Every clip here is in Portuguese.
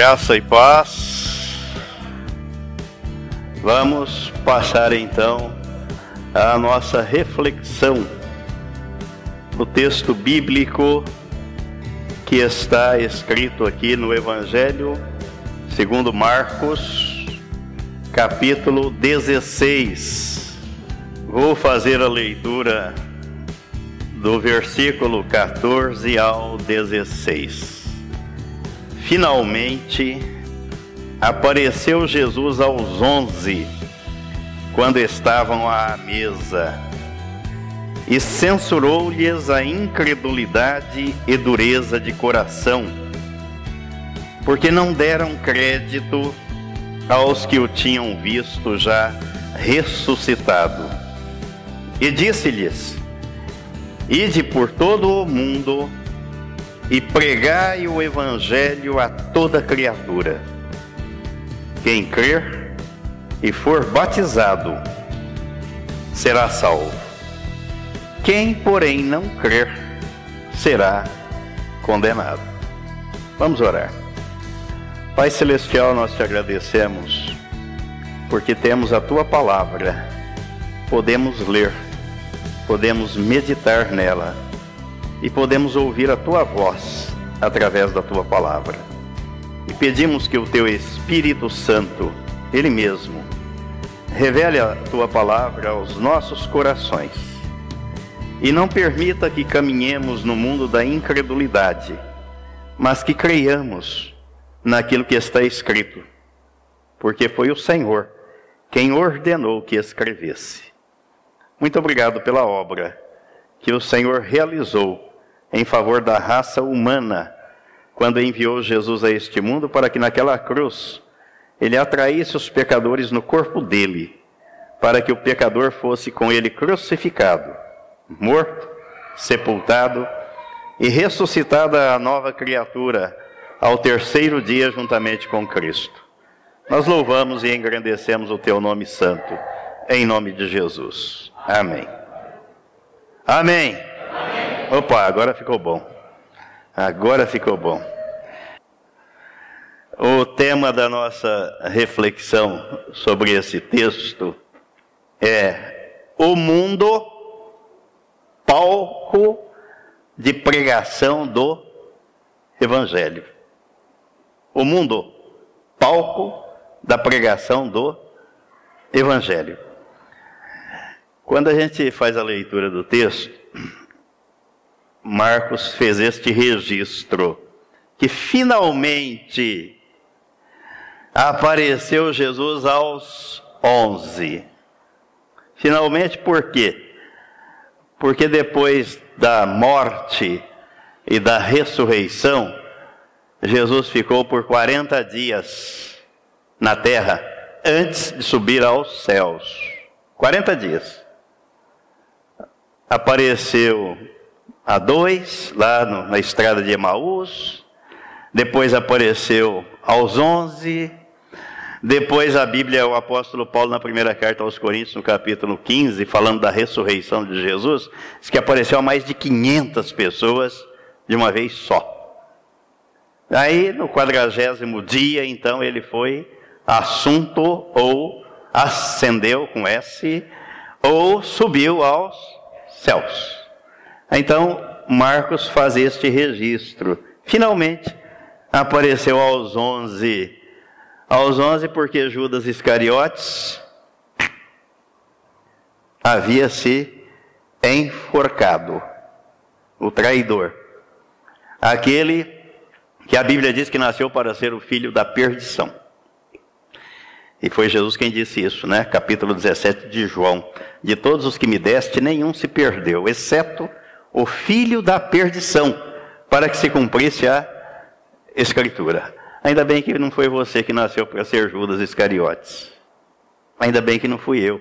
Graça e paz. Vamos passar então a nossa reflexão no texto bíblico que está escrito aqui no Evangelho segundo Marcos, capítulo 16. Vou fazer a leitura do versículo 14 ao 16. Finalmente apareceu Jesus aos onze, quando estavam à mesa, e censurou-lhes a incredulidade e dureza de coração, porque não deram crédito aos que o tinham visto já ressuscitado. E disse-lhes: Ide por todo o mundo e pregai o evangelho a toda criatura. Quem crer e for batizado será salvo. Quem, porém, não crer será condenado. Vamos orar. Pai celestial, nós te agradecemos porque temos a tua palavra. Podemos ler, podemos meditar nela e podemos ouvir a tua voz através da tua palavra. E pedimos que o teu Espírito Santo, ele mesmo, revele a tua palavra aos nossos corações e não permita que caminhemos no mundo da incredulidade, mas que creiamos naquilo que está escrito, porque foi o Senhor quem ordenou que escrevesse. Muito obrigado pela obra que o Senhor realizou em favor da raça humana, quando enviou Jesus a este mundo para que naquela cruz ele atraísse os pecadores no corpo dele, para que o pecador fosse com ele crucificado, morto, sepultado e ressuscitada a nova criatura ao terceiro dia juntamente com Cristo. Nós louvamos e engrandecemos o teu nome santo, em nome de Jesus. Amém. Amém. Opa, agora ficou bom. Agora ficou bom. O tema da nossa reflexão sobre esse texto é o mundo palco de pregação do Evangelho. O mundo palco da pregação do Evangelho. Quando a gente faz a leitura do texto, Marcos fez este registro que finalmente apareceu Jesus aos onze. Finalmente por quê? Porque depois da morte e da ressurreição, Jesus ficou por 40 dias na terra antes de subir aos céus. 40 dias. Apareceu a dois, lá no, na estrada de Emaús, depois apareceu aos onze, depois a Bíblia, o apóstolo Paulo, na primeira carta aos Coríntios, no capítulo 15, falando da ressurreição de Jesus, diz que apareceu a mais de 500 pessoas de uma vez só. Aí, no quadragésimo dia, então, ele foi assunto ou ascendeu com S, ou subiu aos céus. Então, Marcos faz este registro. Finalmente, apareceu aos onze. Aos onze, porque Judas Iscariotes havia se enforcado, o traidor, aquele que a Bíblia diz que nasceu para ser o filho da perdição. E foi Jesus quem disse isso, né? Capítulo 17 de João. De todos os que me deste, nenhum se perdeu, exceto o filho da perdição, para que se cumprisse a escritura. Ainda bem que não foi você que nasceu para ser Judas Iscariotes. Ainda bem que não fui eu.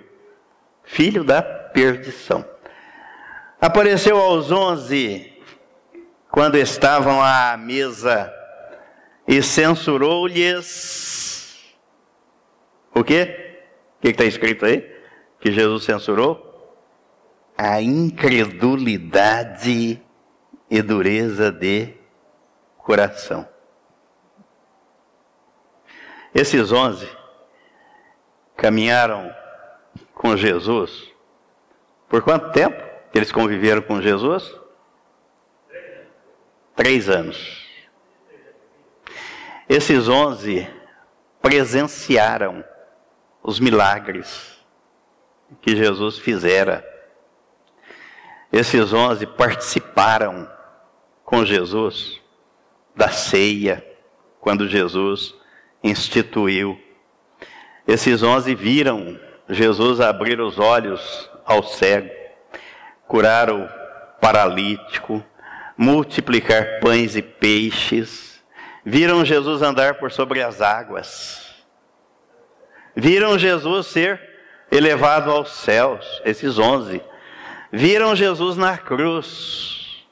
Filho da perdição. Apareceu aos onze, quando estavam à mesa, e censurou-lhes. O quê? O que está escrito aí? Que Jesus censurou? A incredulidade e dureza de coração. Esses onze caminharam com Jesus. Por quanto tempo eles conviveram com Jesus? Três anos. Esses onze presenciaram os milagres que Jesus fizera. Esses onze participaram com Jesus da ceia, quando Jesus instituiu. Esses onze viram Jesus abrir os olhos ao cego, curar o paralítico, multiplicar pães e peixes, viram Jesus andar por sobre as águas, viram Jesus ser elevado aos céus, esses onze, viram Jesus na cruz.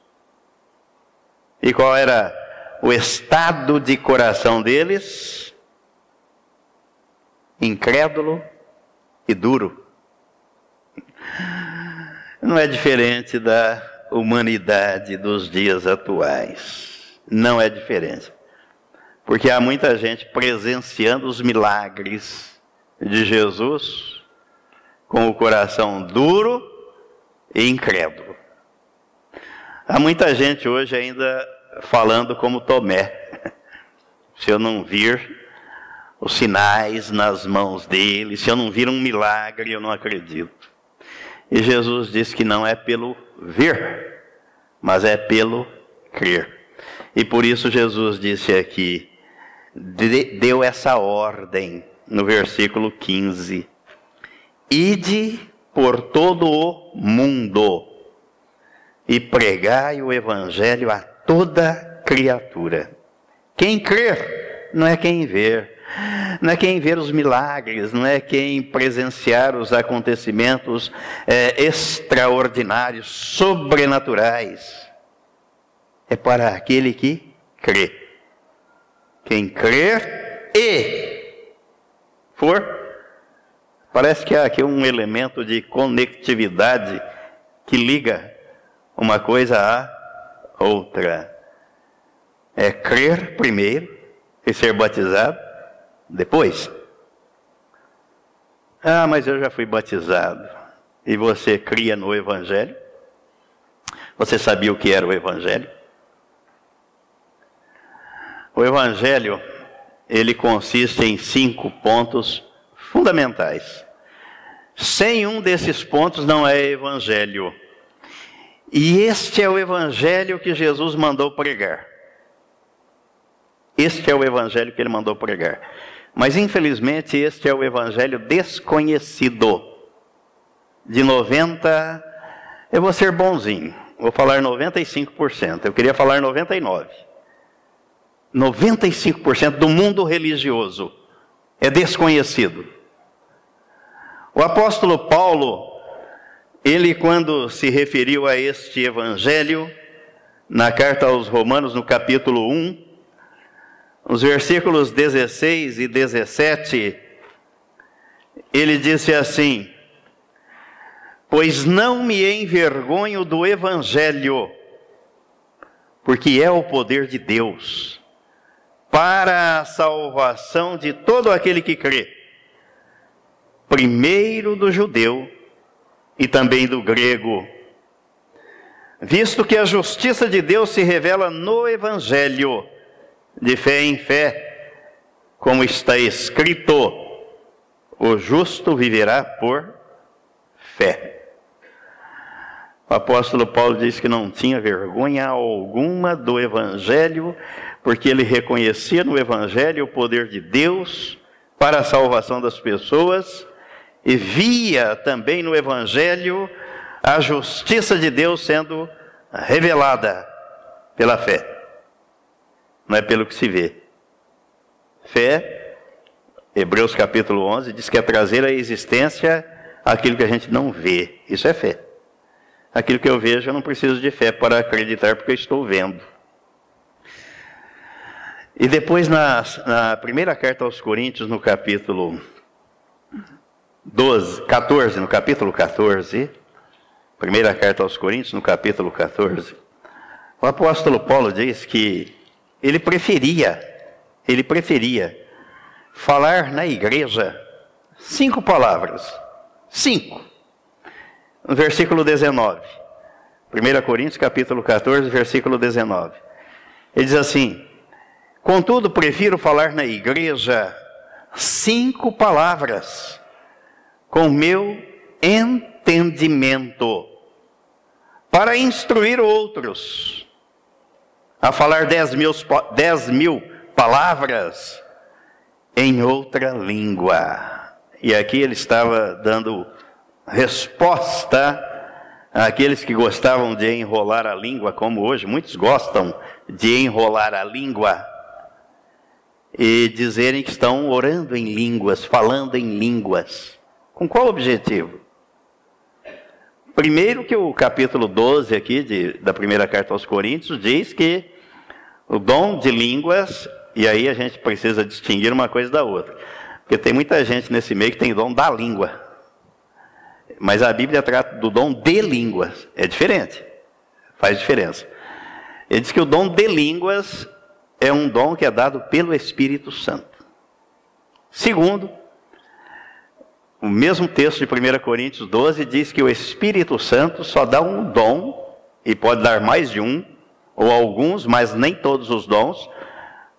E qual era o estado de coração deles? Incrédulo e duro. Não é diferente da humanidade dos dias atuais. Não é diferente. Porque há muita gente presenciando os milagres de Jesus com o coração duro e incrédulo. Há muita gente hoje ainda falando como Tomé. Se eu não vir os sinais nas mãos dele, se eu não vir um milagre, eu não acredito. E Jesus disse que não é pelo ver, mas é pelo crer. E por isso Jesus disse aqui, deu essa ordem no versículo 15: Ide por todo o mundo e pregai o evangelho a toda criatura. Quem crer não é quem ver, não é quem ver os milagres, não é quem presenciar os acontecimentos é, extraordinários, sobrenaturais. É para aquele que crê. Quem crer e for. Parece que há aqui um elemento de conectividade que liga uma coisa à outra. É crer primeiro e ser batizado depois. Ah, mas eu já fui batizado. E você cria no Evangelho? Você sabia o que era o Evangelho? O Evangelho, ele consiste em cinco pontos fundamentais. Sem um desses pontos não é Evangelho. E este é o Evangelho que Jesus mandou pregar. Este é o Evangelho que ele mandou pregar. Mas infelizmente este é o evangelho desconhecido. De 90, eu vou ser bonzinho, vou falar 95%. Eu queria falar 99. 95% do mundo religioso é desconhecido. O apóstolo Paulo, ele quando se referiu a este evangelho, na carta aos Romanos, no capítulo 1, nos versículos 16 e 17, ele disse assim: Pois não me envergonho do Evangelho, porque é o poder de Deus, para a salvação de todo aquele que crê, primeiro do judeu e também do grego, visto que a justiça de Deus se revela no Evangelho de fé em fé, como está escrito: o justo viverá por fé. O apóstolo Paulo disse que não tinha vergonha alguma do Evangelho, porque ele reconhecia no Evangelho o poder de Deus para a salvação das pessoas e via também no Evangelho a justiça de Deus sendo revelada pela fé não é pelo que se vê. Fé, Hebreus capítulo 11, diz que é trazer à existência aquilo que a gente não vê. Isso é fé. Aquilo que eu vejo, eu não preciso de fé para acreditar, porque eu estou vendo. E depois, na, na primeira carta aos Coríntios, no capítulo 12, 14, no capítulo 14, primeira carta aos Coríntios, no capítulo 14, o apóstolo Paulo diz que ele preferia, ele preferia falar na igreja cinco palavras. Cinco. No versículo 19. 1 Coríntios capítulo 14, versículo 19. Ele diz assim: Contudo, prefiro falar na igreja cinco palavras com meu entendimento para instruir outros a falar dez mil, dez mil palavras em outra língua. E aqui ele estava dando resposta àqueles que gostavam de enrolar a língua, como hoje muitos gostam de enrolar a língua e dizerem que estão orando em línguas, falando em línguas. Com qual objetivo? Primeiro que o capítulo 12 aqui de, da primeira carta aos Coríntios diz que o dom de línguas, e aí a gente precisa distinguir uma coisa da outra. Porque tem muita gente nesse meio que tem dom da língua. Mas a Bíblia trata do dom de línguas. É diferente. Faz diferença. Ele diz que o dom de línguas é um dom que é dado pelo Espírito Santo. Segundo, o mesmo texto de 1 Coríntios 12 diz que o Espírito Santo só dá um dom, e pode dar mais de um, ou alguns, mas nem todos os dons,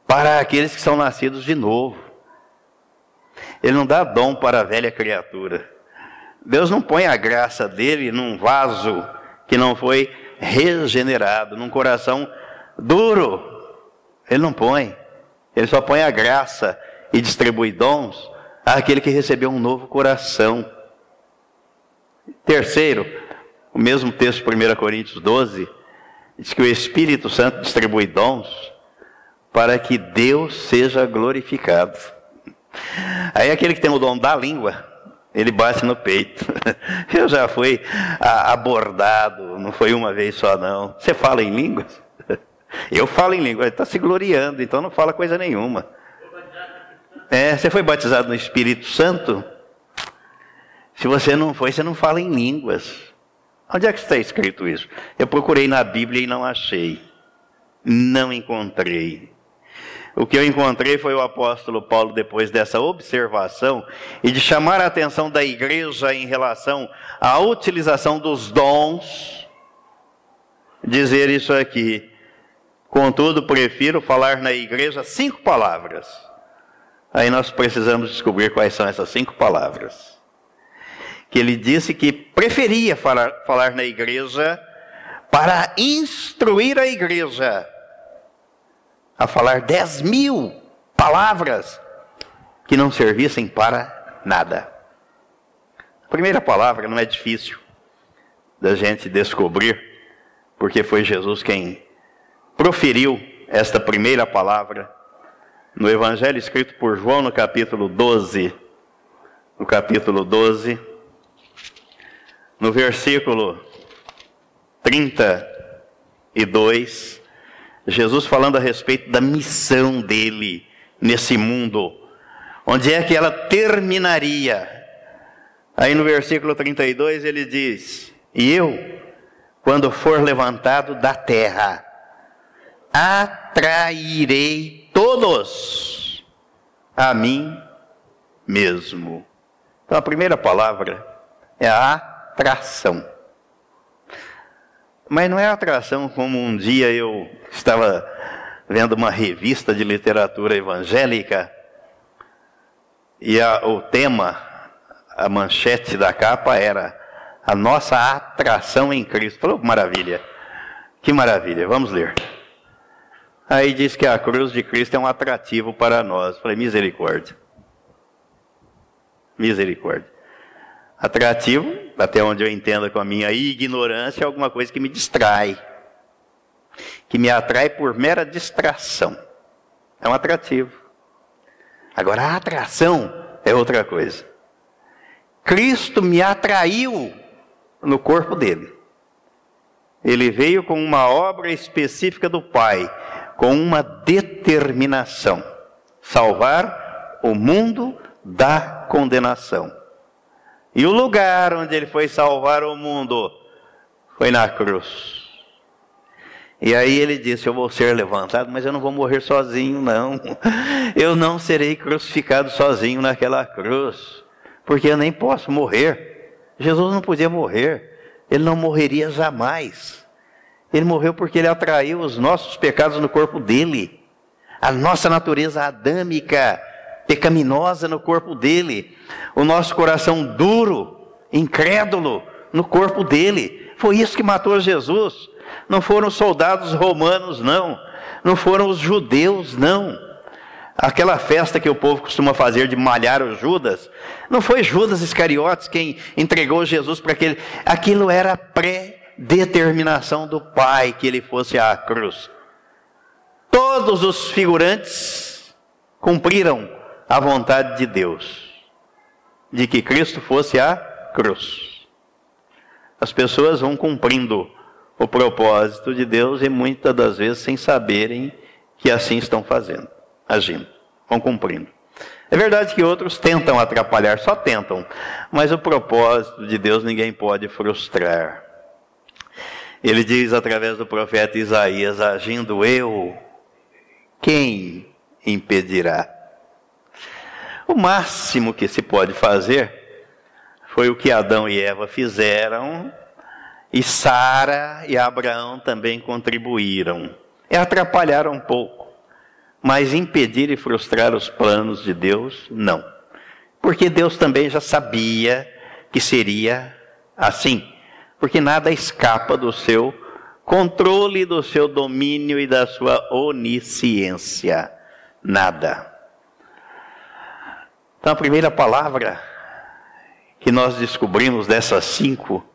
para aqueles que são nascidos de novo. Ele não dá dom para a velha criatura. Deus não põe a graça dele num vaso que não foi regenerado, num coração duro, ele não põe. Ele só põe a graça e distribui dons àquele que recebeu um novo coração. Terceiro, o mesmo texto, 1 Coríntios 12, diz que o Espírito Santo distribui dons para que Deus seja glorificado. Aí aquele que tem o dom da língua, ele bate no peito. Eu já fui abordado, não foi uma vez só não. Você fala em línguas? Eu falo em língua, ele está se gloriando, então não fala coisa nenhuma. É, você foi batizado no Espírito Santo? Se você não foi, você não fala em línguas. Onde é que está escrito isso? Eu procurei na Bíblia e não achei. Não encontrei. O que eu encontrei foi o apóstolo Paulo, depois dessa observação e de chamar a atenção da igreja em relação à utilização dos dons, dizer isso aqui. Contudo, prefiro falar na igreja cinco palavras. Aí nós precisamos descobrir quais são essas cinco palavras. Que ele disse que preferia falar, falar na igreja para instruir a igreja a falar dez mil palavras que não servissem para nada. A primeira palavra não é difícil da gente descobrir, porque foi Jesus quem proferiu esta primeira palavra no Evangelho escrito por João, no capítulo 12. No capítulo 12, no versículo 32, Jesus falando a respeito da missão dele nesse mundo, onde é que ela terminaria. Aí no versículo 32 ele diz: E eu, quando for levantado da terra, atrairei todos a mim mesmo. Então a primeira palavra é a atração. Mas não é atração como um dia eu estava vendo uma revista de literatura evangélica e a, o tema, a manchete da capa era a nossa atração em Cristo. Falou, maravilha, que maravilha, vamos ler. Aí diz que a cruz de Cristo é um atrativo para nós. Falei, misericórdia. Misericórdia. Atrativo, até onde eu entendo com a minha ignorância, é alguma coisa que me distrai. Que me atrai por mera distração. É um atrativo. Agora, a atração é outra coisa. Cristo me atraiu no corpo dele. Ele veio com uma obra específica do Pai com uma determinação: salvar o mundo da condenação. E o lugar onde ele foi salvar o mundo foi na cruz. E aí ele disse: Eu vou ser levantado, mas eu não vou morrer sozinho, não. Eu não serei crucificado sozinho naquela cruz, porque eu nem posso morrer. Jesus não podia morrer, ele não morreria jamais. Ele morreu porque ele atraiu os nossos pecados no corpo dele, a nossa natureza adâmica, pecaminosa no corpo dele, o nosso coração duro, incrédulo no corpo dele. Foi isso que matou Jesus. Não foram os soldados romanos, não. Não foram os judeus, não. Aquela festa que o povo costuma fazer de malhar o Judas, não foi Judas Iscariotes quem entregou Jesus para aquele. Aquilo era pré-determinação do Pai que ele fosse à cruz. Todos os figurantes cumpriram a vontade de Deus, de que Cristo fosse à cruz. As pessoas vão cumprindo o propósito de Deus e muitas das vezes sem saberem que assim estão fazendo, agindo, vão cumprindo. É verdade que outros tentam atrapalhar, só tentam, mas o propósito de Deus ninguém pode frustrar. Ele diz através do profeta Isaías: agindo eu, quem impedirá? O máximo que se pode fazer foi o que Adão e Eva fizeram e Sara e Abraão também contribuíram. É atrapalhar um pouco, mas impedir e frustrar os planos de Deus, não. Porque Deus também já sabia que seria assim. Porque nada escapa do seu controle, do seu domínio e da sua onisciência. Nada. Então, a primeira palavra que nós descobrimos dessas cinco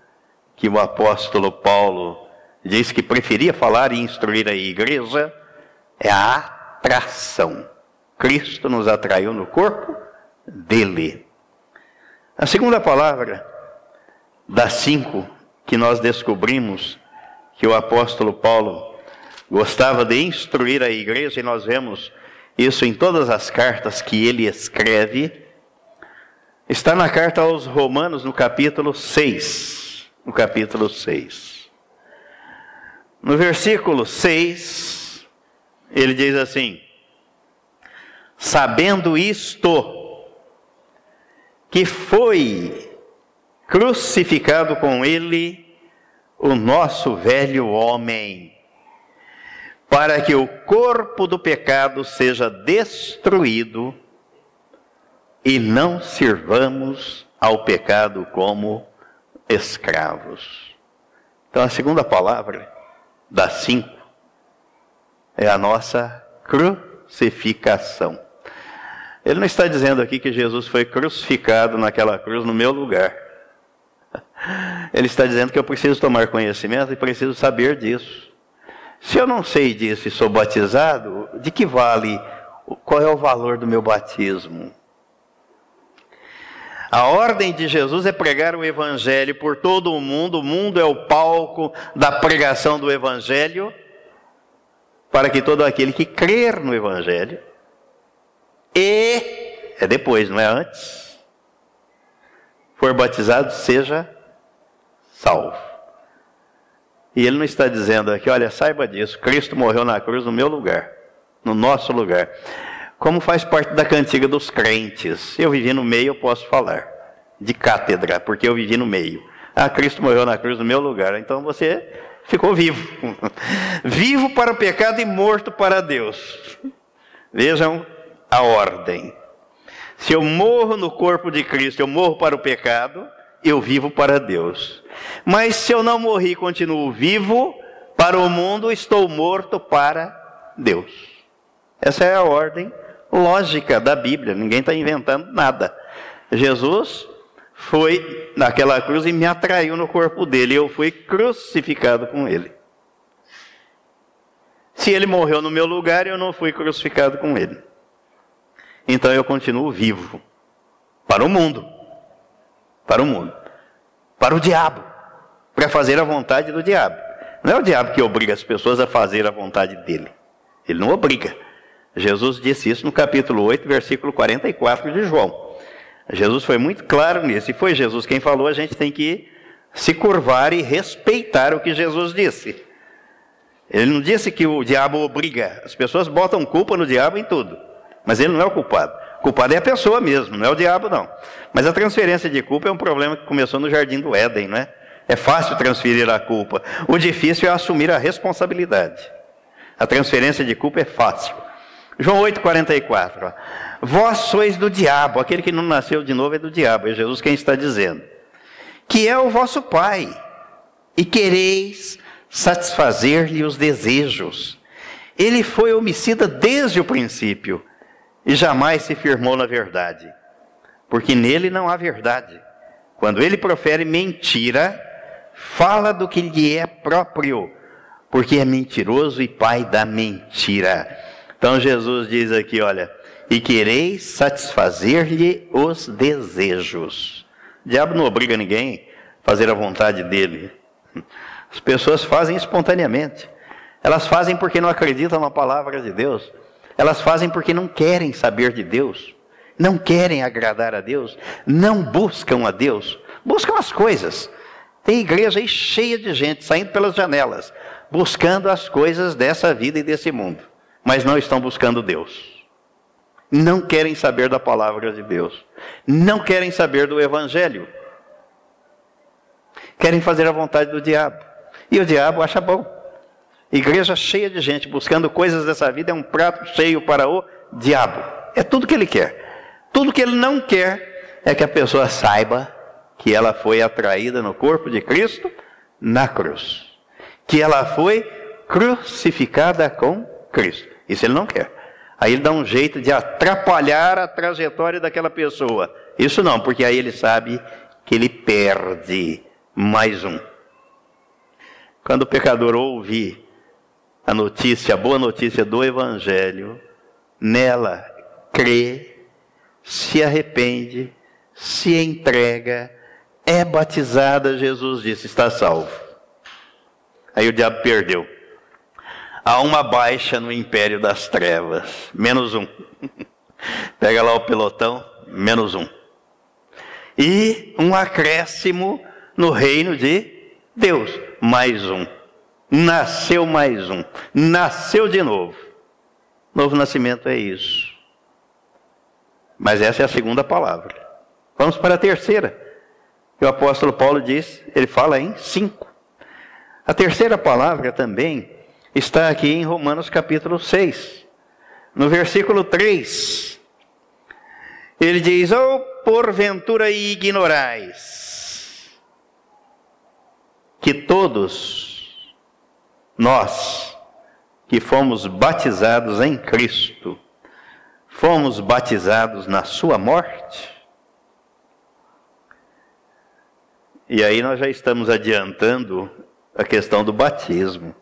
que o apóstolo Paulo diz que preferia falar e instruir a igreja é a atração. Cristo nos atraiu no corpo dele. A segunda palavra das cinco que nós descobrimos que o apóstolo Paulo gostava de instruir a igreja, e nós vemos isso em todas as cartas que ele escreve, está na carta aos Romanos, no capítulo 6 no capítulo 6. No versículo 6, ele diz assim: Sabendo isto, que foi crucificado com ele o nosso velho homem, para que o corpo do pecado seja destruído e não sirvamos ao pecado como escravos. Então a segunda palavra das cinco é a nossa crucificação. Ele não está dizendo aqui que Jesus foi crucificado naquela cruz no meu lugar. Ele está dizendo que eu preciso tomar conhecimento e preciso saber disso. Se eu não sei disso e sou batizado, de que vale? Qual é o valor do meu batismo? A ordem de Jesus é pregar o Evangelho por todo o mundo, o mundo é o palco da pregação do Evangelho, para que todo aquele que crer no Evangelho, e, é depois, não é antes, for batizado, seja salvo. E ele não está dizendo aqui, olha, saiba disso, Cristo morreu na cruz no meu lugar, no nosso lugar como faz parte da cantiga dos crentes. Eu vivi no meio, eu posso falar. De cátedra, porque eu vivi no meio. Ah, Cristo morreu na cruz no meu lugar, então você ficou vivo. vivo para o pecado e morto para Deus. Vejam a ordem. Se eu morro no corpo de Cristo, eu morro para o pecado, eu vivo para Deus. Mas se eu não morri continuo vivo, para o mundo estou morto para Deus. Essa é a ordem lógica da Bíblia, ninguém está inventando nada. Jesus foi naquela cruz e me atraiu no corpo dele, eu fui crucificado com ele. Se ele morreu no meu lugar, eu não fui crucificado com ele. Então eu continuo vivo para o mundo, para o mundo, para o diabo, para fazer a vontade do diabo. Não é o diabo que obriga as pessoas a fazer a vontade dele. Ele não obriga. Jesus disse isso no capítulo 8, versículo 44 de João. Jesus foi muito claro nisso, e foi Jesus quem falou, a gente tem que se curvar e respeitar o que Jesus disse. Ele não disse que o diabo obriga. As pessoas botam culpa no diabo em tudo. Mas ele não é o culpado. O culpado é a pessoa mesmo, não é o diabo, não. Mas a transferência de culpa é um problema que começou no jardim do Éden, não é? É fácil transferir a culpa. O difícil é assumir a responsabilidade. A transferência de culpa é fácil. João 8,44. Vós sois do diabo, aquele que não nasceu de novo é do diabo, é Jesus quem está dizendo. Que é o vosso pai, e quereis satisfazer-lhe os desejos. Ele foi homicida desde o princípio e jamais se firmou na verdade, porque nele não há verdade. Quando ele profere mentira, fala do que lhe é próprio, porque é mentiroso e pai da mentira. Então Jesus diz aqui, olha, e quereis satisfazer-lhe os desejos. O diabo não obriga ninguém a fazer a vontade dele. As pessoas fazem espontaneamente. Elas fazem porque não acreditam na palavra de Deus. Elas fazem porque não querem saber de Deus. Não querem agradar a Deus. Não buscam a Deus. Buscam as coisas. Tem igreja aí cheia de gente saindo pelas janelas, buscando as coisas dessa vida e desse mundo, mas não estão buscando Deus. Não querem saber da palavra de Deus. Não querem saber do Evangelho. Querem fazer a vontade do diabo. E o diabo acha bom. Igreja cheia de gente buscando coisas dessa vida é um prato cheio para o diabo. É tudo que ele quer. Tudo que ele não quer é que a pessoa saiba que ela foi atraída no corpo de Cristo na cruz. Que ela foi crucificada com Cristo. Isso ele não quer. Aí ele dá um jeito de atrapalhar a trajetória daquela pessoa. Isso não, porque aí ele sabe que ele perde mais um. Quando o pecador ouve a notícia, a boa notícia do Evangelho, nela crê, se arrepende, se entrega, é batizada, Jesus disse, está salvo. Aí o diabo perdeu. Há uma baixa no império das trevas, menos um. Pega lá o pelotão, menos um. E um acréscimo no reino de Deus, mais um. Nasceu mais um. Nasceu de novo. Novo nascimento é isso. Mas essa é a segunda palavra. Vamos para a terceira. O apóstolo Paulo diz, ele fala em cinco. A terceira palavra também está aqui em Romanos capítulo 6, no versículo 3. Ele diz: Ou oh, porventura ignorais que todos nós que fomos batizados em Cristo, fomos batizados na Sua morte? E aí nós já estamos adiantando a questão do batismo.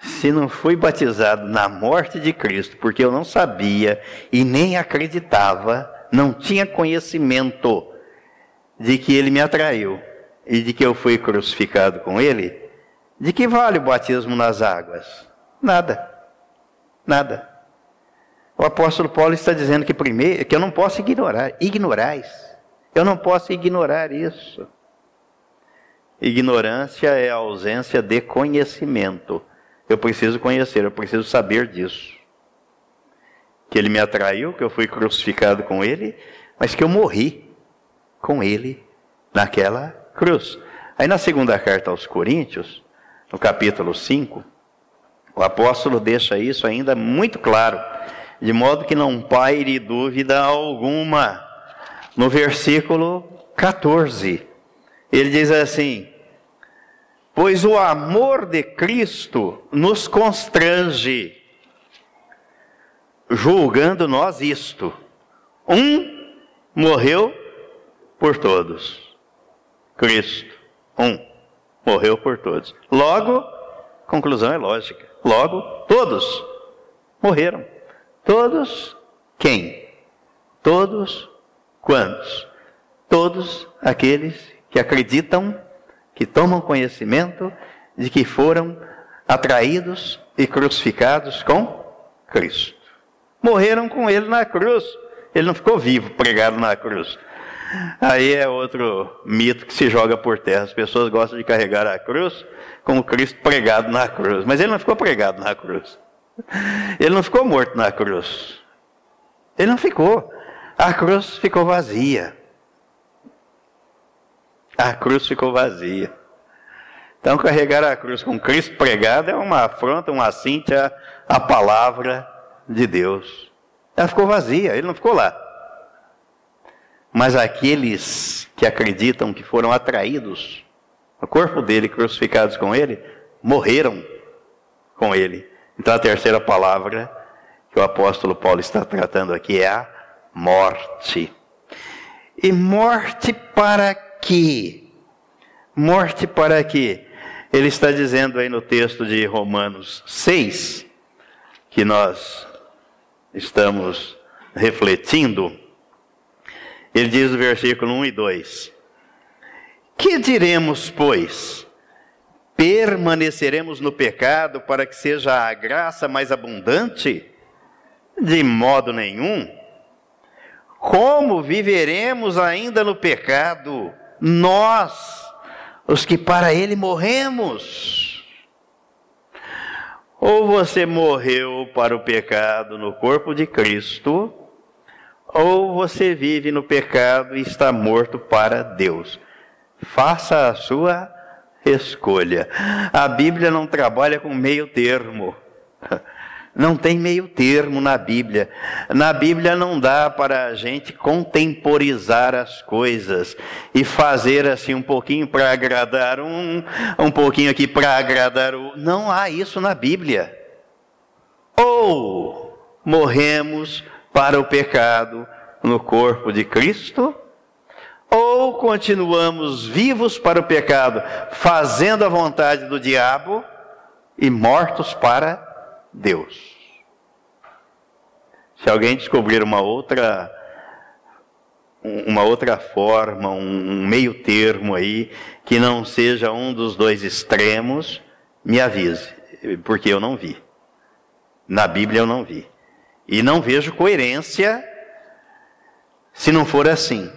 Se não fui batizado na morte de Cristo, porque eu não sabia e nem acreditava, não tinha conhecimento de que ele me atraiu e de que eu fui crucificado com ele, de que vale o batismo nas águas? Nada. Nada. O apóstolo Paulo está dizendo que primeiro que eu não posso ignorar, ignorais eu não posso ignorar isso. Ignorância é a ausência de conhecimento. Eu preciso conhecer, eu preciso saber disso. Que ele me atraiu, que eu fui crucificado com ele, mas que eu morri com ele naquela cruz. Aí na segunda carta aos Coríntios, no capítulo 5, o apóstolo deixa isso ainda muito claro, de modo que não paire dúvida alguma no versículo 14. Ele diz assim: Pois o amor de Cristo nos constrange, julgando nós isto: um morreu por todos. Cristo, um, morreu por todos. Logo, conclusão é lógica. Logo, todos morreram. Todos quem? Todos Quantos? Todos aqueles que acreditam, que tomam conhecimento de que foram atraídos e crucificados com Cristo. Morreram com ele na cruz. Ele não ficou vivo pregado na cruz. Aí é outro mito que se joga por terra. As pessoas gostam de carregar a cruz como Cristo pregado na cruz. Mas ele não ficou pregado na cruz. Ele não ficou morto na cruz. Ele não ficou. A cruz ficou vazia. A cruz ficou vazia. Então, carregar a cruz com Cristo pregado é uma afronta, uma assinte à palavra de Deus. Ela ficou vazia, ele não ficou lá. Mas aqueles que acreditam que foram atraídos ao corpo dele, crucificados com ele, morreram com ele. Então a terceira palavra que o apóstolo Paulo está tratando aqui é a morte. E morte para quê? Morte para quê? Ele está dizendo aí no texto de Romanos 6, que nós estamos refletindo, ele diz no versículo 1 e 2: Que diremos, pois? Permaneceremos no pecado para que seja a graça mais abundante? De modo nenhum. Como viveremos ainda no pecado, nós, os que para ele morremos? Ou você morreu para o pecado no corpo de Cristo, ou você vive no pecado e está morto para Deus. Faça a sua escolha. A Bíblia não trabalha com meio termo. Não tem meio termo na Bíblia. Na Bíblia não dá para a gente contemporizar as coisas e fazer assim um pouquinho para agradar um, um pouquinho aqui para agradar o. Não há isso na Bíblia. Ou morremos para o pecado no corpo de Cristo, ou continuamos vivos para o pecado, fazendo a vontade do diabo e mortos para Deus. Se alguém descobrir uma outra uma outra forma, um meio termo aí, que não seja um dos dois extremos, me avise, porque eu não vi. Na Bíblia eu não vi. E não vejo coerência se não for assim.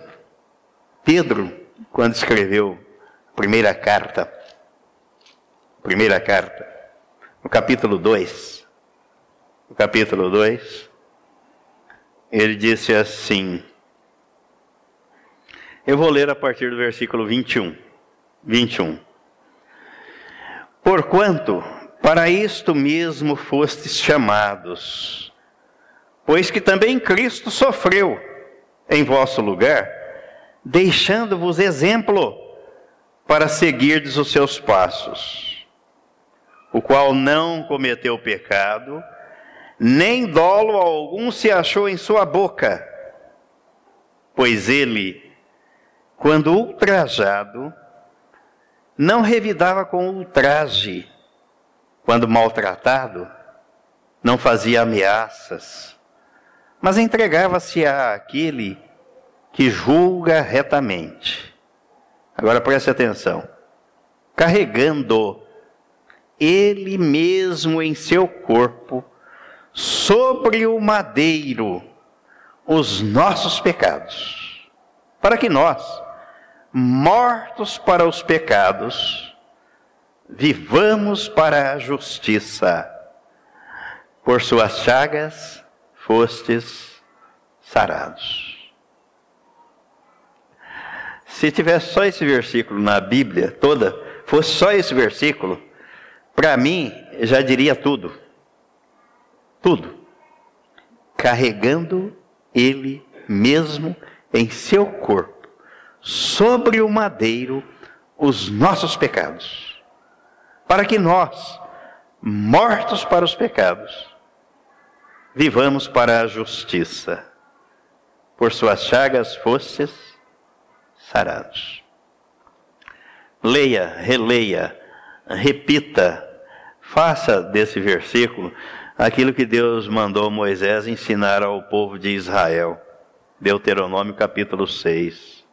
Pedro, quando escreveu a primeira carta, primeira carta, no capítulo 2, no capítulo 2, ele disse assim, eu vou ler a partir do versículo 21, 21. Porquanto para isto mesmo fostes chamados, pois que também Cristo sofreu em vosso lugar, deixando-vos exemplo para seguirdes os seus passos, o qual não cometeu pecado, nem dolo algum se achou em sua boca, pois ele, quando ultrajado, não revidava com ultraje, quando maltratado, não fazia ameaças, mas entregava-se àquele que julga retamente. Agora preste atenção. Carregando ele mesmo em seu corpo sobre o madeiro os nossos pecados, para que nós, mortos para os pecados, vivamos para a justiça. Por suas chagas fostes sarados. Se tivesse só esse versículo na Bíblia toda, fosse só esse versículo, para mim já diria tudo tudo, carregando ele mesmo em seu corpo, sobre o madeiro, os nossos pecados, para que nós, mortos para os pecados, vivamos para a justiça. Por suas chagas fostes sarados. Leia, releia, repita, faça desse versículo aquilo que Deus mandou Moisés ensinar ao povo de Israel. Deuteronômio capítulo 6.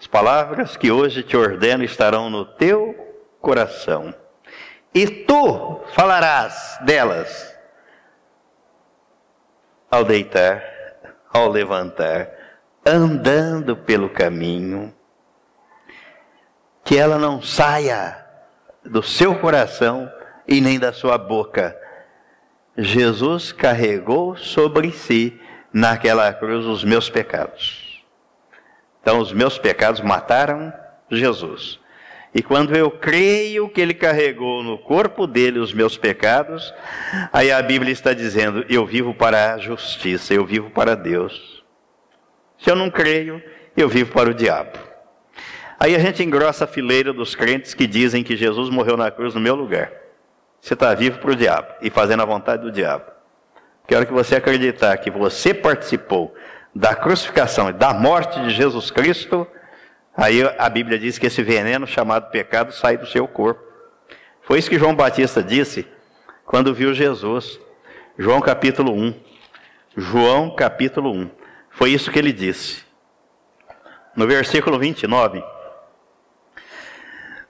As palavras que hoje te ordeno estarão no teu coração, e tu falarás delas ao deitar, ao levantar, andando pelo caminho, que ela não saia do seu coração e nem da sua boca. Jesus carregou sobre si naquela cruz os meus pecados. Então, os meus pecados mataram Jesus. E quando eu creio que ele carregou no corpo dele os meus pecados, aí a Bíblia está dizendo: eu vivo para a justiça, eu vivo para Deus. Se eu não creio, eu vivo para o diabo. Aí a gente engrossa a fileira dos crentes que dizem que Jesus morreu na cruz no meu lugar. Você está vivo para o diabo e fazendo a vontade do diabo. Quero que você acreditar que você participou da crucificação e da morte de Jesus Cristo, aí a Bíblia diz que esse veneno chamado pecado sai do seu corpo. Foi isso que João Batista disse quando viu Jesus. João capítulo 1. João capítulo 1. Foi isso que ele disse. No versículo 29.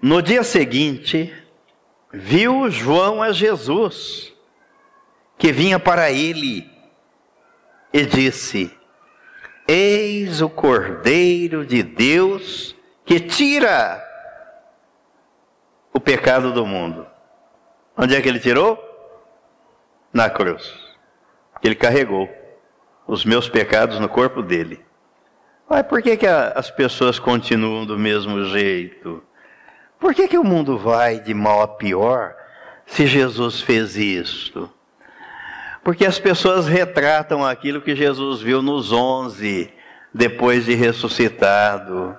No dia seguinte, viu João a Jesus, que vinha para ele, e disse: Eis o Cordeiro de Deus que tira o pecado do mundo. Onde é que ele tirou? Na cruz. Ele carregou os meus pecados no corpo dele. Mas por que, que as pessoas continuam do mesmo jeito? Por que, que o mundo vai de mal a pior se Jesus fez isto? Porque as pessoas retratam aquilo que Jesus viu nos onze, depois de ressuscitado: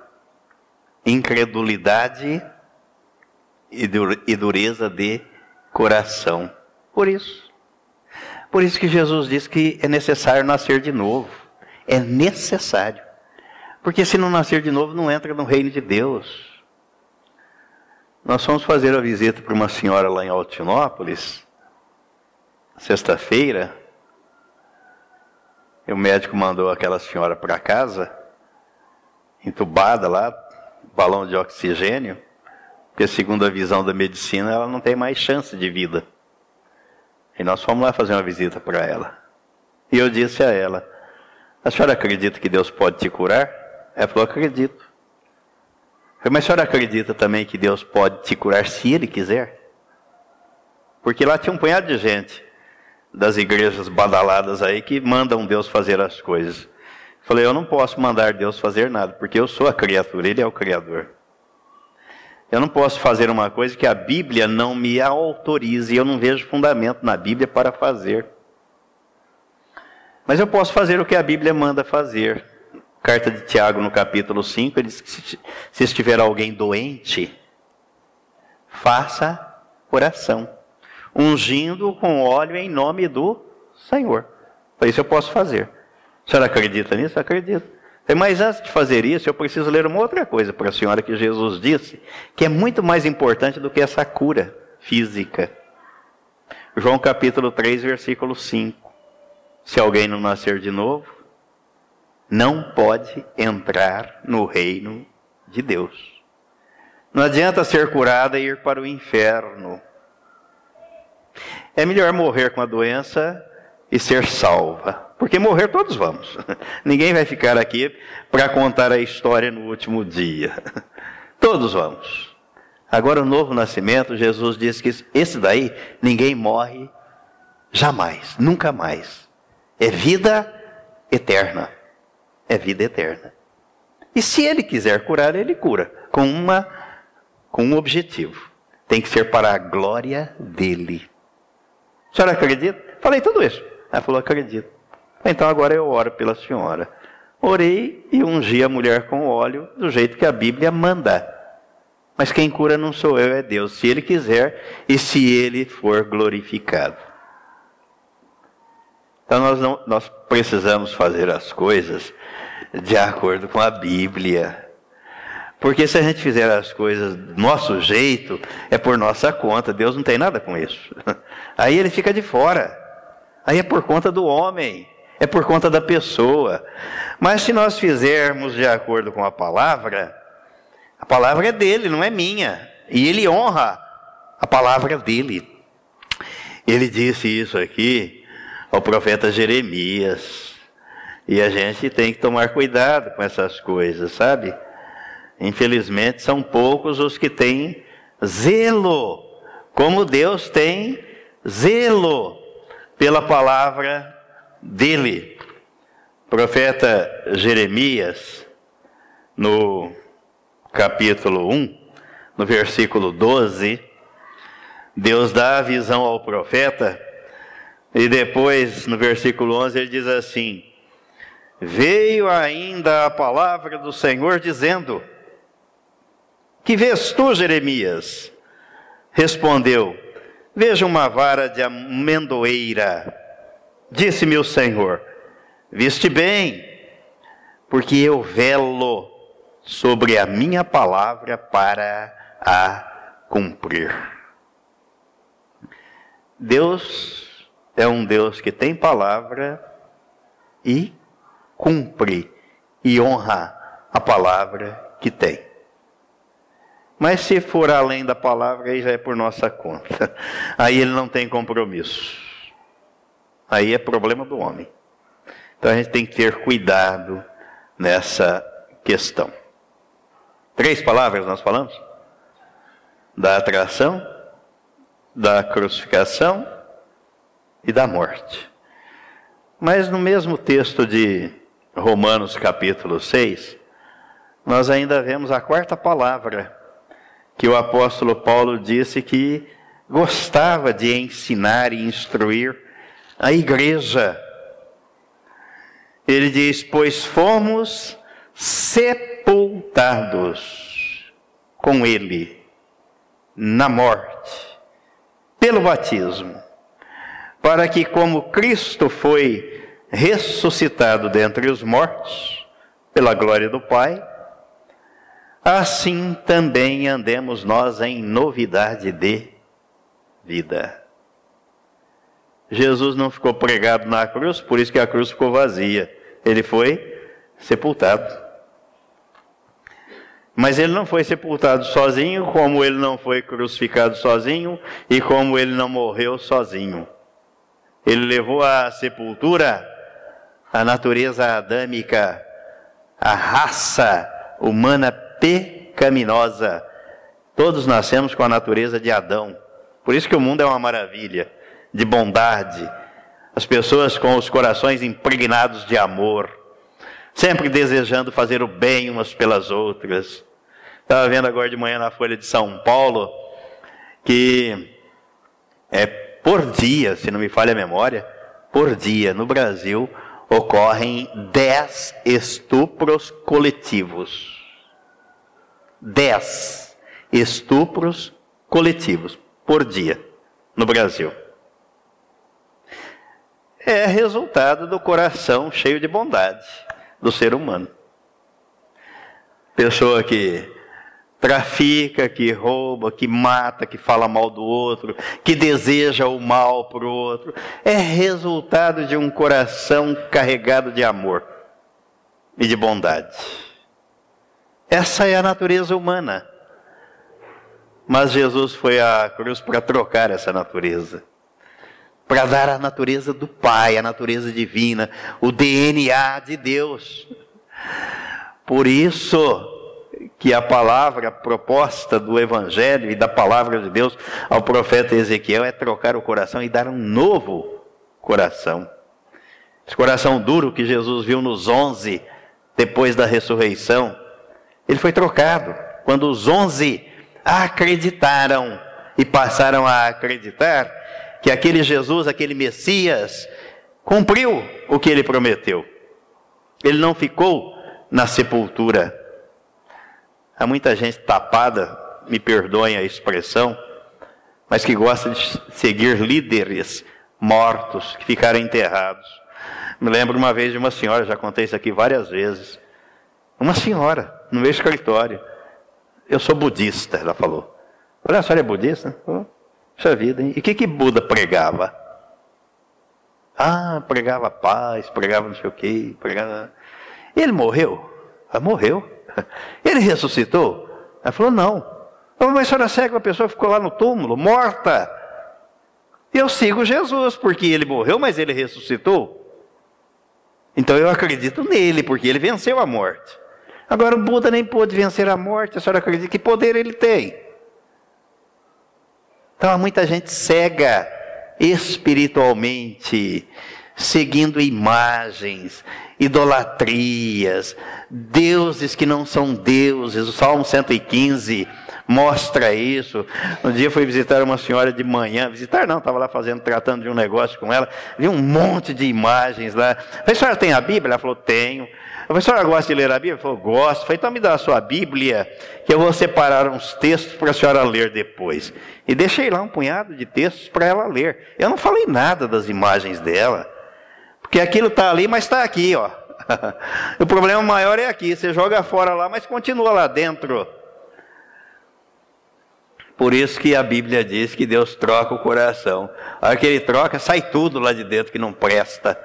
incredulidade e dureza de coração. Por isso. Por isso que Jesus diz que é necessário nascer de novo. É necessário. Porque se não nascer de novo, não entra no reino de Deus. Nós fomos fazer a visita para uma senhora lá em Altinópolis, sexta-feira. O médico mandou aquela senhora para casa, entubada lá, balão de oxigênio, porque segundo a visão da medicina, ela não tem mais chance de vida. E nós fomos lá fazer uma visita para ela. E eu disse a ela: A senhora acredita que Deus pode te curar? Ela falou: Acredito. Mas a senhora acredita também que Deus pode te curar se Ele quiser? Porque lá tinha um punhado de gente das igrejas badaladas aí que mandam Deus fazer as coisas. Falei, eu não posso mandar Deus fazer nada, porque eu sou a criatura, Ele é o Criador. Eu não posso fazer uma coisa que a Bíblia não me autorize, eu não vejo fundamento na Bíblia para fazer. Mas eu posso fazer o que a Bíblia manda fazer. Carta de Tiago, no capítulo 5, ele diz que se, se estiver alguém doente, faça oração, ungindo com óleo em nome do Senhor. Por isso eu posso fazer. A senhora acredita nisso? Acredito. Mas antes de fazer isso, eu preciso ler uma outra coisa para a senhora que Jesus disse, que é muito mais importante do que essa cura física. João capítulo 3, versículo 5. Se alguém não nascer de novo, não pode entrar no reino de Deus. Não adianta ser curada e ir para o inferno. É melhor morrer com a doença e ser salva. Porque morrer todos vamos. Ninguém vai ficar aqui para contar a história no último dia. Todos vamos. Agora, o novo nascimento, Jesus disse que esse daí, ninguém morre jamais, nunca mais. É vida eterna é vida eterna. E se ele quiser curar, ele cura, com, uma, com um objetivo. Tem que ser para a glória dele. A senhora acredita? Falei tudo isso. Ela falou, acredito. Então agora eu oro pela senhora. Orei e ungi a mulher com óleo do jeito que a Bíblia manda. Mas quem cura não sou eu, é Deus, se Ele quiser e se Ele for glorificado. Então nós, não, nós precisamos fazer as coisas de acordo com a Bíblia. Porque se a gente fizer as coisas do nosso jeito, é por nossa conta. Deus não tem nada com isso. Aí ele fica de fora. Aí é por conta do homem, é por conta da pessoa. Mas se nós fizermos de acordo com a palavra, a palavra é dele, não é minha. E ele honra a palavra dele. Ele disse isso aqui ao profeta Jeremias. E a gente tem que tomar cuidado com essas coisas, sabe? Infelizmente, são poucos os que têm zelo, como Deus tem zelo pela palavra dele. Profeta Jeremias, no capítulo 1, no versículo 12, Deus dá a visão ao profeta, e depois, no versículo 11, ele diz assim: Veio ainda a palavra do Senhor dizendo: Que vês tu, Jeremias? Respondeu: Veja uma vara de amendoeira. Disse-me o Senhor: Viste bem, porque eu velo sobre a minha palavra para a cumprir. Deus é um Deus que tem palavra e cumpre e honra a palavra que tem. Mas se for além da palavra, aí já é por nossa conta. Aí ele não tem compromisso. Aí é problema do homem. Então a gente tem que ter cuidado nessa questão. Três palavras nós falamos: da atração, da crucificação e da morte. Mas no mesmo texto de Romanos capítulo 6, nós ainda vemos a quarta palavra que o apóstolo Paulo disse que gostava de ensinar e instruir a igreja. Ele diz: Pois fomos sepultados com Ele na morte, pelo batismo, para que, como Cristo foi ressuscitado dentre os mortos, pela glória do Pai, assim também andemos nós em novidade de vida. Jesus não ficou pregado na cruz, por isso que a cruz ficou vazia. Ele foi sepultado. Mas ele não foi sepultado sozinho, como ele não foi crucificado sozinho e como ele não morreu sozinho. Ele levou à sepultura a natureza adâmica, a raça humana pecaminosa. Todos nascemos com a natureza de Adão. Por isso que o mundo é uma maravilha, de bondade. As pessoas com os corações impregnados de amor, sempre desejando fazer o bem umas pelas outras. Estava vendo agora de manhã na Folha de São Paulo que é por dia, se não me falha a memória, por dia no Brasil ocorrem 10 estupros coletivos. 10 estupros coletivos por dia no Brasil. É resultado do coração cheio de bondade do ser humano. Pessoa que trafica, que rouba, que mata, que fala mal do outro, que deseja o mal para o outro, é resultado de um coração carregado de amor e de bondade. Essa é a natureza humana. Mas Jesus foi à cruz para trocar essa natureza. Para dar a natureza do Pai, a natureza divina, o DNA de Deus. Por isso, que a palavra proposta do Evangelho e da palavra de Deus ao profeta Ezequiel é trocar o coração e dar um novo coração. Esse coração duro que Jesus viu nos onze depois da ressurreição, ele foi trocado quando os onze acreditaram e passaram a acreditar que aquele Jesus, aquele Messias, cumpriu o que ele prometeu. Ele não ficou na sepultura Há muita gente tapada, me perdoem a expressão, mas que gosta de seguir líderes mortos, que ficaram enterrados. Me lembro uma vez de uma senhora, já contei isso aqui várias vezes. Uma senhora, no meu escritório. Eu sou budista, ela falou. Falei, a senhora é budista? Puxa vida, hein? E o que, que Buda pregava? Ah, pregava paz, pregava não sei o quê, pregava... Ele morreu? Ah, morreu. Ele ressuscitou? Ela falou: Não. Mas a senhora cega, uma pessoa ficou lá no túmulo, morta. Eu sigo Jesus, porque ele morreu, mas ele ressuscitou. Então eu acredito nele, porque ele venceu a morte. Agora o Buda nem pôde vencer a morte, a senhora acredita que poder ele tem? Então há muita gente cega espiritualmente, seguindo imagens, idolatrias, deuses que não são deuses. O Salmo 115 mostra isso. Um dia fui visitar uma senhora de manhã, visitar não, estava lá fazendo, tratando de um negócio com ela, vi um monte de imagens lá. Falei, a senhora tem a Bíblia? Ela falou, tenho. Eu falei, a senhora gosta de ler a Bíblia? Ela falou, gosto. Eu falei, então me dá a sua Bíblia, que eu vou separar uns textos para a senhora ler depois. E deixei lá um punhado de textos para ela ler. Eu não falei nada das imagens dela, porque aquilo está ali, mas está aqui, ó. o problema maior é aqui, você joga fora lá, mas continua lá dentro. Por isso que a Bíblia diz que Deus troca o coração. A hora que ele troca, sai tudo lá de dentro que não presta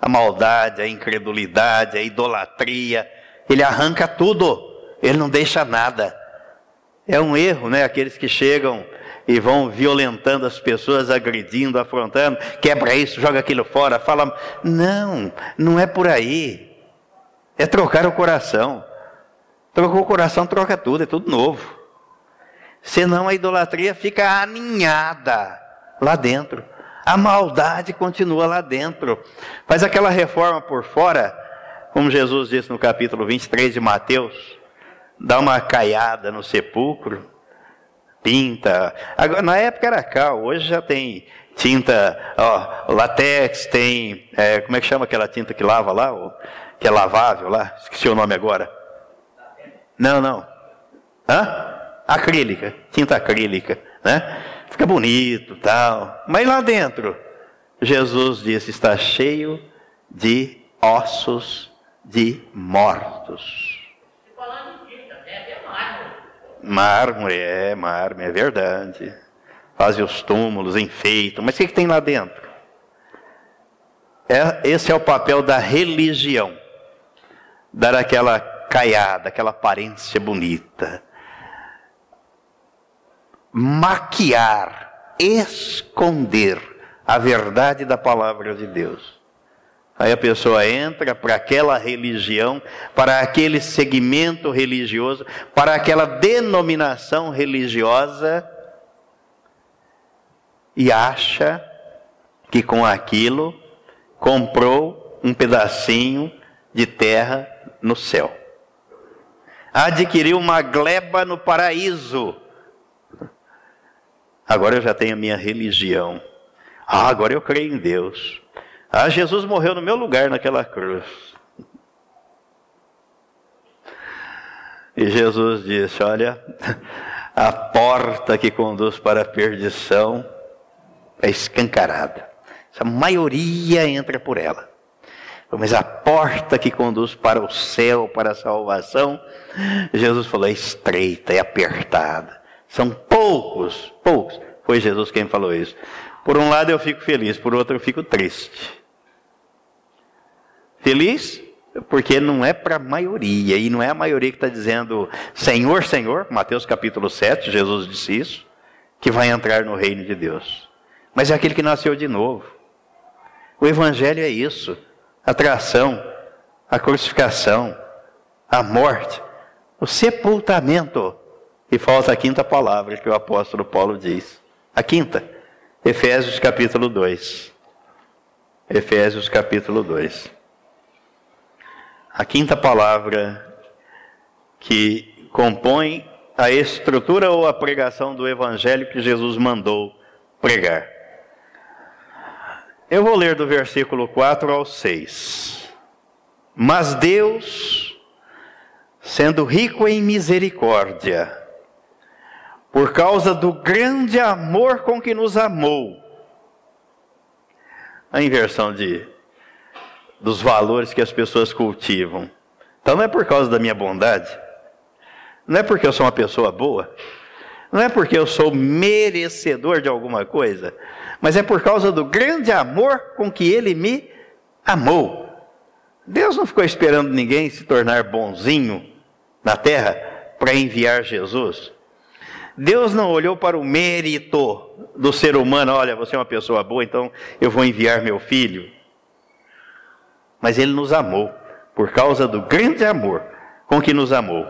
a maldade, a incredulidade, a idolatria. Ele arranca tudo, ele não deixa nada. É um erro, né? Aqueles que chegam e vão violentando as pessoas, agredindo, afrontando, quebra isso, joga aquilo fora, fala. Não, não é por aí. É trocar o coração. Trocou o coração, troca tudo, é tudo novo. Senão a idolatria fica aninhada lá dentro. A maldade continua lá dentro. Faz aquela reforma por fora, como Jesus disse no capítulo 23 de Mateus, dá uma caiada no sepulcro, pinta. Agora, na época era cal, hoje já tem tinta, ó, latex, tem, é, como é que chama aquela tinta que lava lá, que é lavável lá? Esqueci o nome agora. Não, não. Hã? Acrílica, tinta acrílica, né? Fica bonito, tal. Mas lá dentro, Jesus disse: está cheio de ossos de mortos. Mármore, é, mármore, é verdade. Fazem os túmulos, enfeitam. Mas o que, que tem lá dentro? É, esse é o papel da religião. Dar aquela caiada, aquela aparência bonita maquiar, esconder a verdade da palavra de Deus. Aí a pessoa entra para aquela religião, para aquele segmento religioso, para aquela denominação religiosa e acha que com aquilo comprou um pedacinho de terra no céu. Adquiriu uma gleba no paraíso Agora eu já tenho a minha religião. Ah, agora eu creio em Deus. Ah, Jesus morreu no meu lugar naquela cruz. E Jesus disse: Olha, a porta que conduz para a perdição é escancarada. A maioria entra por ela. Mas a porta que conduz para o céu, para a salvação, Jesus falou, é estreita, é apertada. São poucos, poucos. Foi Jesus quem falou isso. Por um lado eu fico feliz, por outro eu fico triste. Feliz porque não é para a maioria, e não é a maioria que está dizendo Senhor, Senhor, Mateus capítulo 7, Jesus disse isso, que vai entrar no reino de Deus. Mas é aquele que nasceu de novo. O Evangelho é isso: a tração, a crucificação, a morte, o sepultamento e falta a quinta palavra que o apóstolo Paulo diz. A quinta, Efésios capítulo 2. Efésios capítulo 2. A quinta palavra que compõe a estrutura ou a pregação do evangelho que Jesus mandou pregar. Eu vou ler do versículo 4 ao 6. Mas Deus, sendo rico em misericórdia, por causa do grande amor com que nos amou. A inversão de, dos valores que as pessoas cultivam. Então não é por causa da minha bondade, não é porque eu sou uma pessoa boa, não é porque eu sou merecedor de alguma coisa, mas é por causa do grande amor com que ele me amou. Deus não ficou esperando ninguém se tornar bonzinho na terra para enviar Jesus. Deus não olhou para o mérito do ser humano, olha, você é uma pessoa boa, então eu vou enviar meu filho. mas ele nos amou, por causa do grande amor com que nos amou.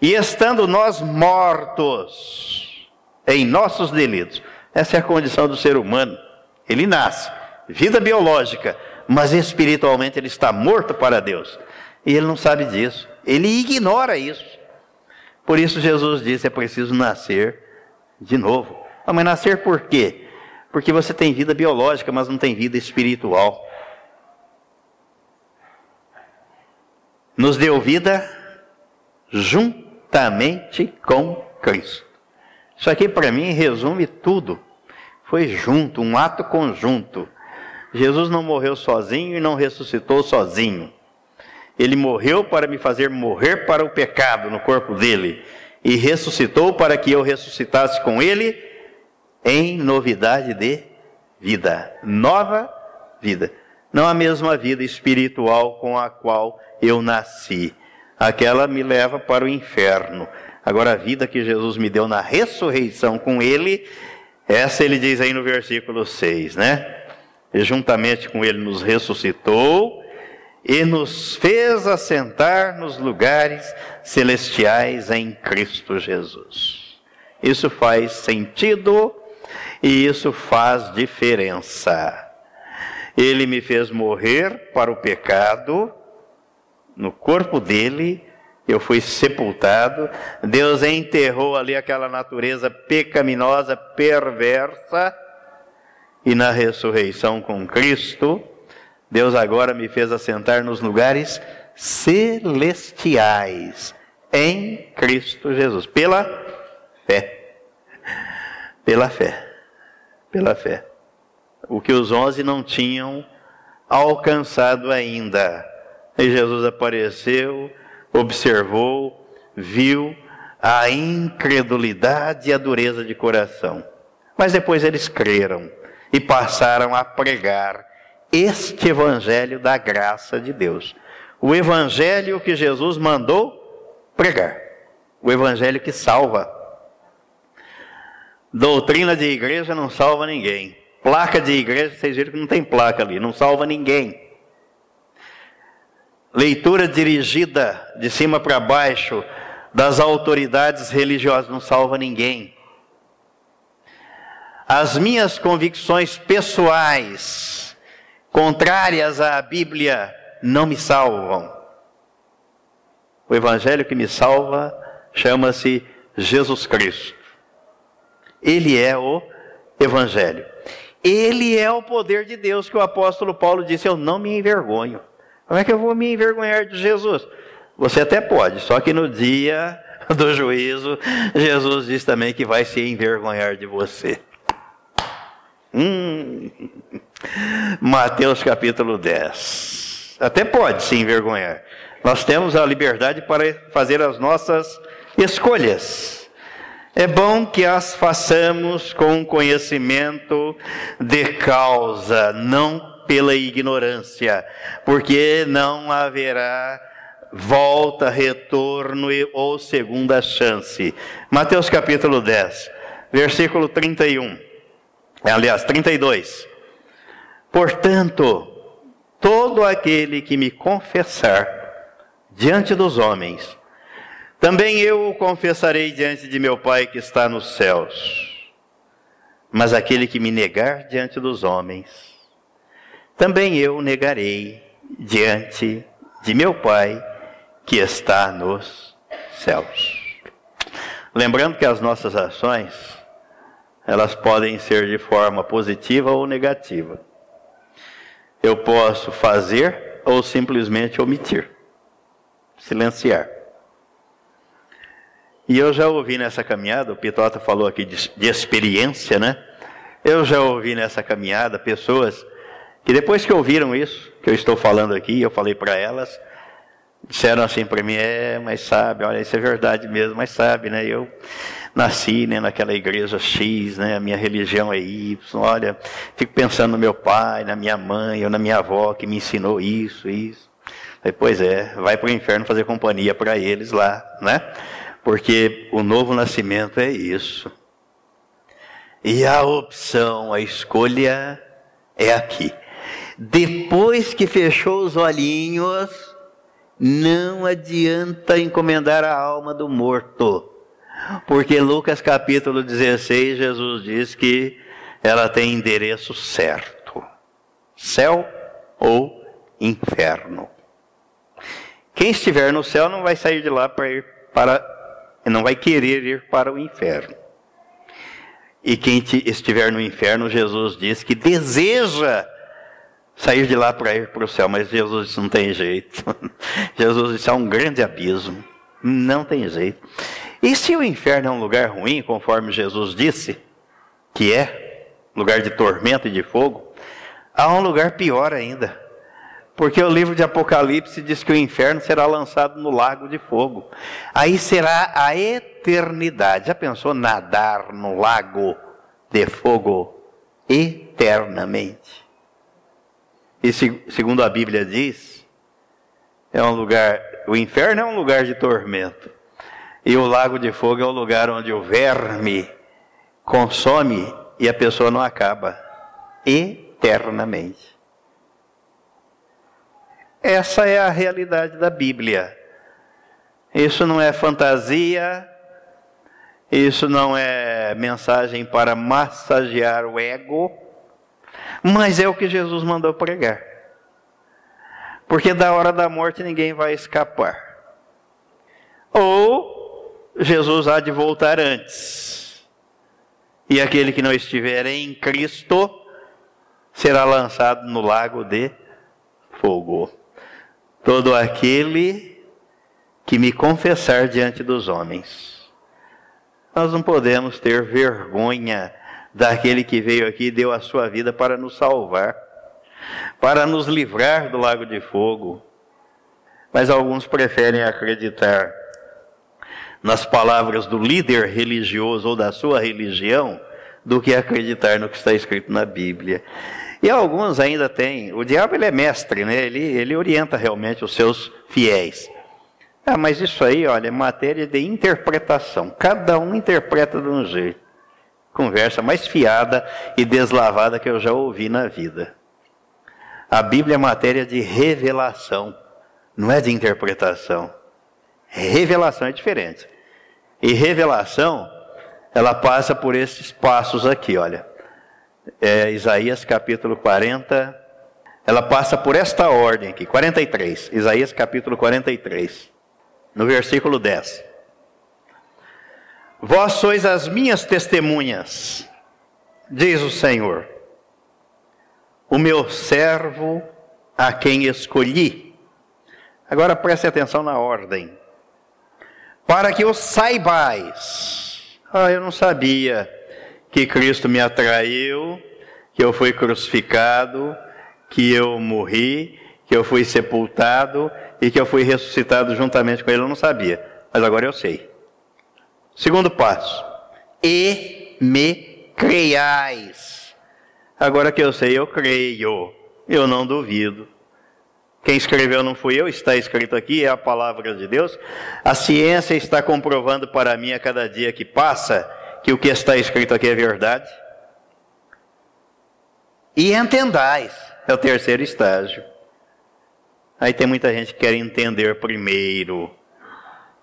E estando nós mortos em nossos delitos, essa é a condição do ser humano. Ele nasce, vida biológica, mas espiritualmente ele está morto para Deus. E ele não sabe disso. Ele ignora isso. Por isso Jesus disse: é preciso nascer de novo. Ah, mas nascer por quê? Porque você tem vida biológica, mas não tem vida espiritual. Nos deu vida juntamente com Cristo. Isso aqui para mim resume tudo. Foi junto, um ato conjunto. Jesus não morreu sozinho e não ressuscitou sozinho. Ele morreu para me fazer morrer para o pecado no corpo dele e ressuscitou para que eu ressuscitasse com ele em novidade de vida, nova vida. Não a mesma vida espiritual com a qual eu nasci. Aquela me leva para o inferno. Agora, a vida que Jesus me deu na ressurreição com ele, essa ele diz aí no versículo 6, né? E juntamente com ele nos ressuscitou e nos fez assentar nos lugares celestiais em Cristo Jesus. Isso faz sentido e isso faz diferença. Ele me fez morrer para o pecado, no corpo dele, eu fui sepultado. Deus enterrou ali aquela natureza pecaminosa, perversa, e na ressurreição com Cristo, Deus agora me fez assentar nos lugares celestiais em Cristo Jesus, pela fé. Pela fé. Pela fé. O que os onze não tinham alcançado ainda. E Jesus apareceu, observou, viu a incredulidade e a dureza de coração. Mas depois eles creram e passaram a pregar este evangelho da graça de Deus. O evangelho que Jesus mandou pregar. O evangelho que salva. Doutrina de igreja não salva ninguém. Placa de igreja, vocês viram que não tem placa ali, não salva ninguém. Leitura dirigida de cima para baixo das autoridades religiosas não salva ninguém. As minhas convicções pessoais contrárias à Bíblia não me salvam. O Evangelho que me salva chama-se Jesus Cristo. Ele é o Evangelho. Ele é o poder de Deus que o apóstolo Paulo disse: Eu não me envergonho. Como é que eu vou me envergonhar de Jesus? Você até pode, só que no dia do juízo, Jesus diz também que vai se envergonhar de você. Hum. Mateus capítulo 10. Até pode se envergonhar. Nós temos a liberdade para fazer as nossas escolhas. É bom que as façamos com conhecimento de causa, não pela ignorância, porque não haverá volta, retorno ou segunda chance. Mateus capítulo 10, versículo 31. Aliás, 32. Portanto, todo aquele que me confessar diante dos homens, também eu o confessarei diante de meu Pai que está nos céus. Mas aquele que me negar diante dos homens, também eu negarei diante de meu Pai que está nos céus. Lembrando que as nossas ações, elas podem ser de forma positiva ou negativa. Eu posso fazer ou simplesmente omitir, silenciar. E eu já ouvi nessa caminhada, o Pitota falou aqui de, de experiência, né? Eu já ouvi nessa caminhada pessoas que depois que ouviram isso, que eu estou falando aqui, eu falei para elas, disseram assim para mim, é, mas sabe, olha, isso é verdade mesmo, mas sabe, né? Eu nasci né, naquela igreja X, né, a minha religião é Y, olha, fico pensando no meu pai, na minha mãe ou na minha avó que me ensinou isso, isso. Aí, pois é, vai para o inferno fazer companhia para eles lá, né? Porque o novo nascimento é isso. E a opção, a escolha é aqui. depois que fechou os olhinhos, não adianta encomendar a alma do morto. Porque Lucas capítulo 16, Jesus diz que ela tem endereço certo: céu ou inferno. Quem estiver no céu não vai sair de lá para ir para não vai querer ir para o inferno. E quem estiver no inferno, Jesus diz que deseja sair de lá para ir para o céu, mas Jesus disse: não tem jeito. Jesus disse: há um grande abismo, não tem jeito. E se o inferno é um lugar ruim, conforme Jesus disse, que é lugar de tormento e de fogo, há um lugar pior ainda. Porque o livro de Apocalipse diz que o inferno será lançado no lago de fogo. Aí será a eternidade. Já pensou nadar no lago de fogo eternamente? E segundo a Bíblia diz, é um lugar, o inferno é um lugar de tormento. E o lago de fogo é o lugar onde o verme consome e a pessoa não acaba eternamente. Essa é a realidade da Bíblia. Isso não é fantasia, isso não é mensagem para massagear o ego, mas é o que Jesus mandou pregar. Porque da hora da morte ninguém vai escapar. Ou Jesus há de voltar antes. E aquele que não estiver em Cristo será lançado no lago de fogo. Todo aquele que me confessar diante dos homens. Nós não podemos ter vergonha daquele que veio aqui e deu a sua vida para nos salvar, para nos livrar do lago de fogo. Mas alguns preferem acreditar nas palavras do líder religioso ou da sua religião do que acreditar no que está escrito na Bíblia. E alguns ainda têm. O diabo ele é mestre, né? Ele, ele orienta realmente os seus fiéis. Ah, mas isso aí, olha, é matéria de interpretação. Cada um interpreta de um jeito. Conversa mais fiada e deslavada que eu já ouvi na vida. A Bíblia é matéria de revelação, não é de interpretação. Revelação é diferente. E revelação, ela passa por esses passos aqui, olha. É, Isaías capítulo 40, ela passa por esta ordem aqui, 43. Isaías capítulo 43, no versículo 10. Vós sois as minhas testemunhas, diz o Senhor, o meu servo a quem escolhi. Agora preste atenção na ordem para que o saibais. Ah, eu não sabia que Cristo me atraiu, que eu fui crucificado, que eu morri, que eu fui sepultado e que eu fui ressuscitado juntamente com Ele. Eu não sabia, mas agora eu sei. Segundo passo: e me creiais. Agora que eu sei, eu creio, eu não duvido. Quem escreveu não fui eu, está escrito aqui, é a palavra de Deus. A ciência está comprovando para mim a cada dia que passa que o que está escrito aqui é verdade. E entendais, é o terceiro estágio. Aí tem muita gente que quer entender primeiro,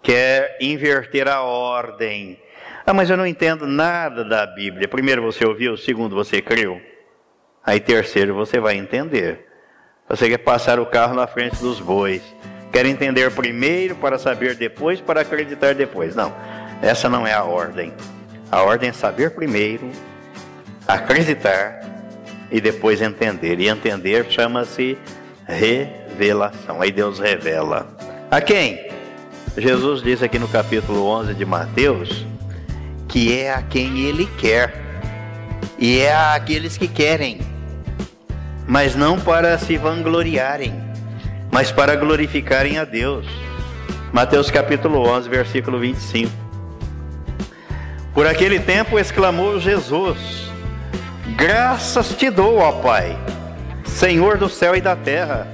quer inverter a ordem. Ah, mas eu não entendo nada da Bíblia. Primeiro você ouviu, segundo você creu. Aí terceiro você vai entender. Você quer passar o carro na frente dos bois. Quer entender primeiro para saber depois, para acreditar depois. Não, essa não é a ordem. A ordem é saber primeiro, acreditar e depois entender. E entender chama-se revelação. Aí Deus revela. A quem? Jesus diz aqui no capítulo 11 de Mateus que é a quem ele quer. E é aqueles que querem mas não para se vangloriarem, mas para glorificarem a Deus. Mateus capítulo 11, versículo 25. Por aquele tempo exclamou Jesus: Graças te dou, ó Pai, Senhor do céu e da terra,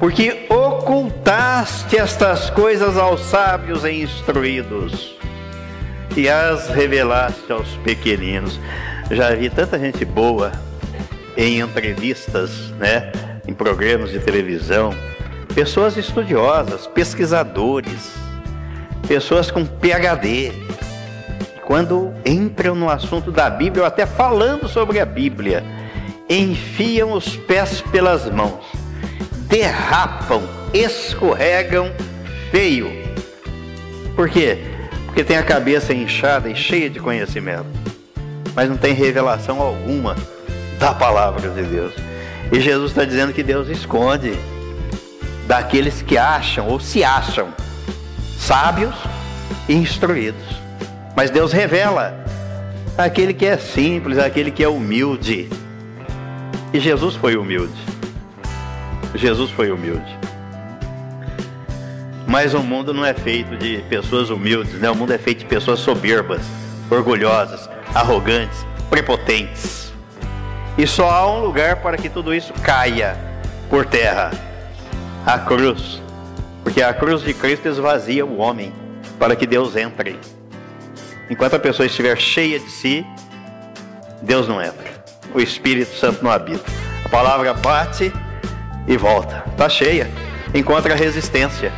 porque ocultaste estas coisas aos sábios e instruídos e as revelaste aos pequeninos. Já vi tanta gente boa em entrevistas, né, em programas de televisão, pessoas estudiosas, pesquisadores, pessoas com PhD, quando entram no assunto da Bíblia, ou até falando sobre a Bíblia, enfiam os pés pelas mãos, derrapam, escorregam feio. Por quê? Porque tem a cabeça inchada e cheia de conhecimento, mas não tem revelação alguma da palavra de Deus. E Jesus está dizendo que Deus esconde daqueles que acham ou se acham sábios e instruídos. Mas Deus revela aquele que é simples, aquele que é humilde. E Jesus foi humilde. Jesus foi humilde. Mas o mundo não é feito de pessoas humildes, né? O mundo é feito de pessoas soberbas, orgulhosas, arrogantes, prepotentes. E só há um lugar para que tudo isso caia por terra: a cruz. Porque a cruz de Cristo esvazia o homem para que Deus entre. Enquanto a pessoa estiver cheia de si, Deus não entra. O Espírito Santo não habita. A palavra bate e volta. Está cheia. Encontra resistência.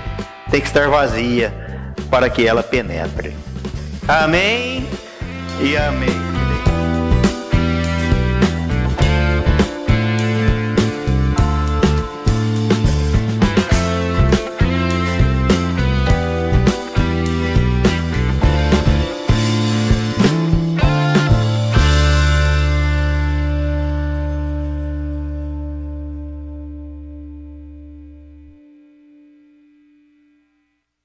Tem que estar vazia para que ela penetre. Amém e amém.